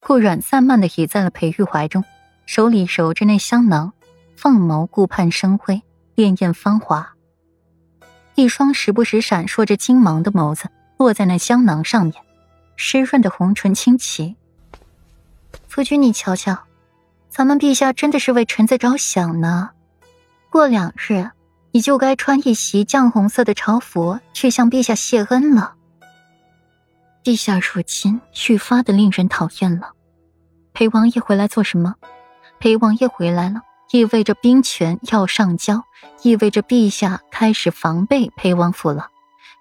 顾阮散漫的倚在了裴玉怀中，手里揉着那香囊，凤眸顾盼生辉，潋滟芳华。一双时不时闪烁着金芒的眸子落在那香囊上面，湿润的红唇轻启。夫君，你瞧瞧，咱们陛下真的是为臣子着想呢。过两日，你就该穿一袭绛红色的朝服去向陛下谢恩了。陛下如今愈发的令人讨厌了。裴王爷回来做什么？裴王爷回来了，意味着兵权要上交，意味着陛下开始防备裴王府了，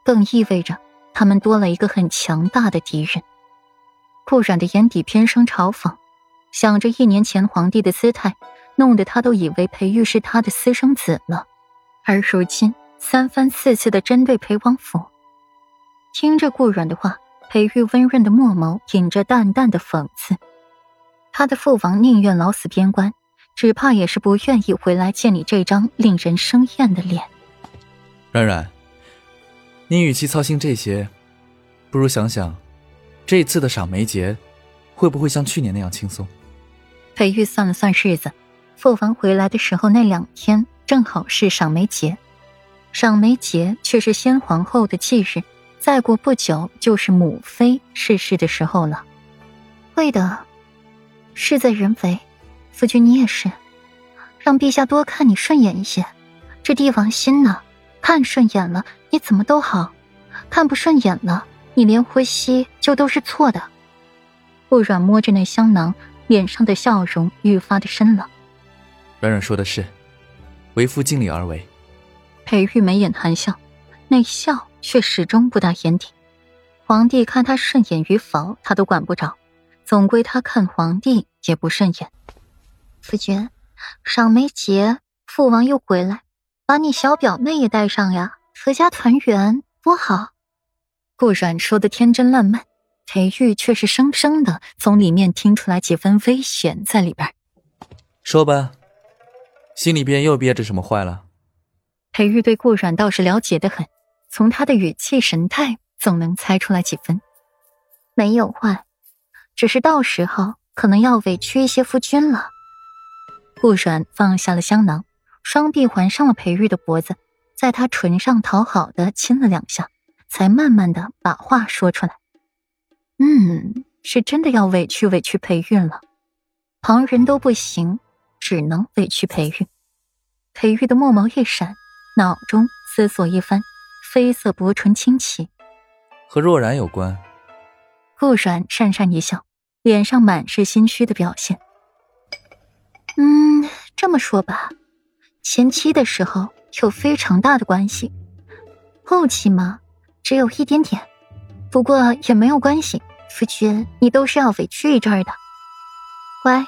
更意味着他们多了一个很强大的敌人。顾阮的眼底偏生嘲讽，想着一年前皇帝的姿态，弄得他都以为裴玉是他的私生子了，而如今三番四次的针对裴王府。听着顾阮的话，裴玉温润的墨眸隐着淡淡的讽刺。他的父王宁愿老死边关，只怕也是不愿意回来见你这张令人生厌的脸。冉冉，你与其操心这些，不如想想。这次的赏梅节，会不会像去年那样轻松？裴玉算了算日子，父王回来的时候那两天正好是赏梅节，赏梅节却是先皇后的忌日，再过不久就是母妃逝世的时候了。会的，事在人为，夫君你也是，让陛下多看你顺眼一些。这帝王心呢，看顺眼了你怎么都好，看不顺眼了。你连呼吸就都是错的。顾软摸着那香囊，脸上的笑容愈发的深了。软软说的是，为夫尽力而为。裴玉眉眼含笑，那笑却始终不大眼底。皇帝看他顺眼与否，他都管不着，总归他看皇帝也不顺眼。夫君，赏梅节，父王又回来，把你小表妹也带上呀，阖家团圆多好。顾阮说的天真烂漫，裴玉却是生生的从里面听出来几分危险在里边。说吧，心里边又憋着什么坏了？裴玉对顾阮倒是了解的很，从他的语气神态总能猜出来几分。没有坏，只是到时候可能要委屈一些夫君了。顾阮放下了香囊，双臂环上了裴玉的脖子，在他唇上讨好的亲了两下。才慢慢的把话说出来。嗯，是真的要委屈委屈裴玉了，旁人都不行，只能委屈裴玉。裴玉的墨眸一闪，脑中思索一番，绯色薄唇轻启，和若然有关。顾阮讪讪一笑，脸上满是心虚的表现。嗯，这么说吧，前期的时候有非常大的关系，后期嘛。只有一点点，不过也没有关系。夫君，你都是要委屈一阵儿的，乖，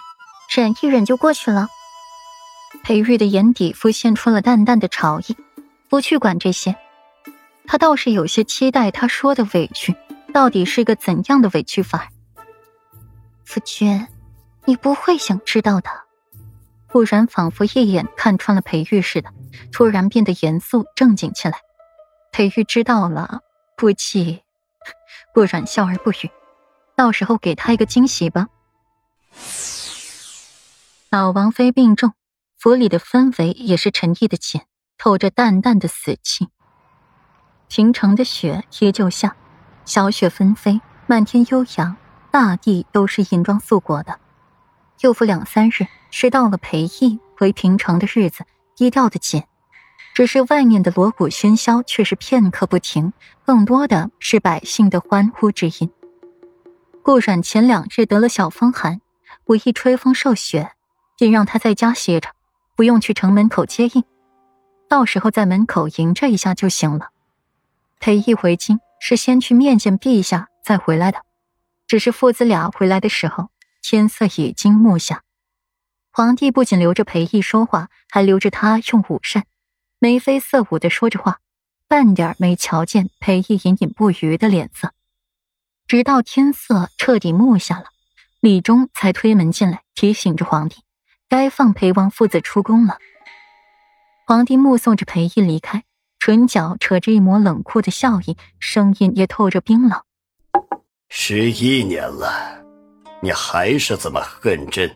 忍一忍就过去了。裴玉的眼底浮现出了淡淡的潮意，不去管这些，他倒是有些期待他说的委屈到底是个怎样的委屈法。夫君，你不会想知道的。顾然仿佛一眼看穿了裴玉似的，突然变得严肃正经起来。裴玉知道了。不气，顾然笑而不语。到时候给他一个惊喜吧。老王妃病重，府里的氛围也是沉郁的紧，透着淡淡的死气。平城的雪依旧下，小雪纷飞，漫天悠扬，大地都是银装素裹的。又复两三日，是到了裴义回平城的日子，低调的紧。只是外面的锣鼓喧嚣却是片刻不停，更多的是百姓的欢呼之音。顾阮前两日得了小风寒，不易吹风受雪，便让他在家歇着，不用去城门口接应，到时候在门口迎着一下就行了。裴义回京是先去面见陛下再回来的，只是父子俩回来的时候，天色已经暮下。皇帝不仅留着裴义说话，还留着他用午膳。眉飞色舞的说着话，半点没瞧见裴义隐隐不愉的脸色。直到天色彻底暮下了，李忠才推门进来，提醒着皇帝，该放裴王父子出宫了。皇帝目送着裴义离开，唇角扯着一抹冷酷的笑意，声音也透着冰冷：“十一年了，你还是这么恨朕。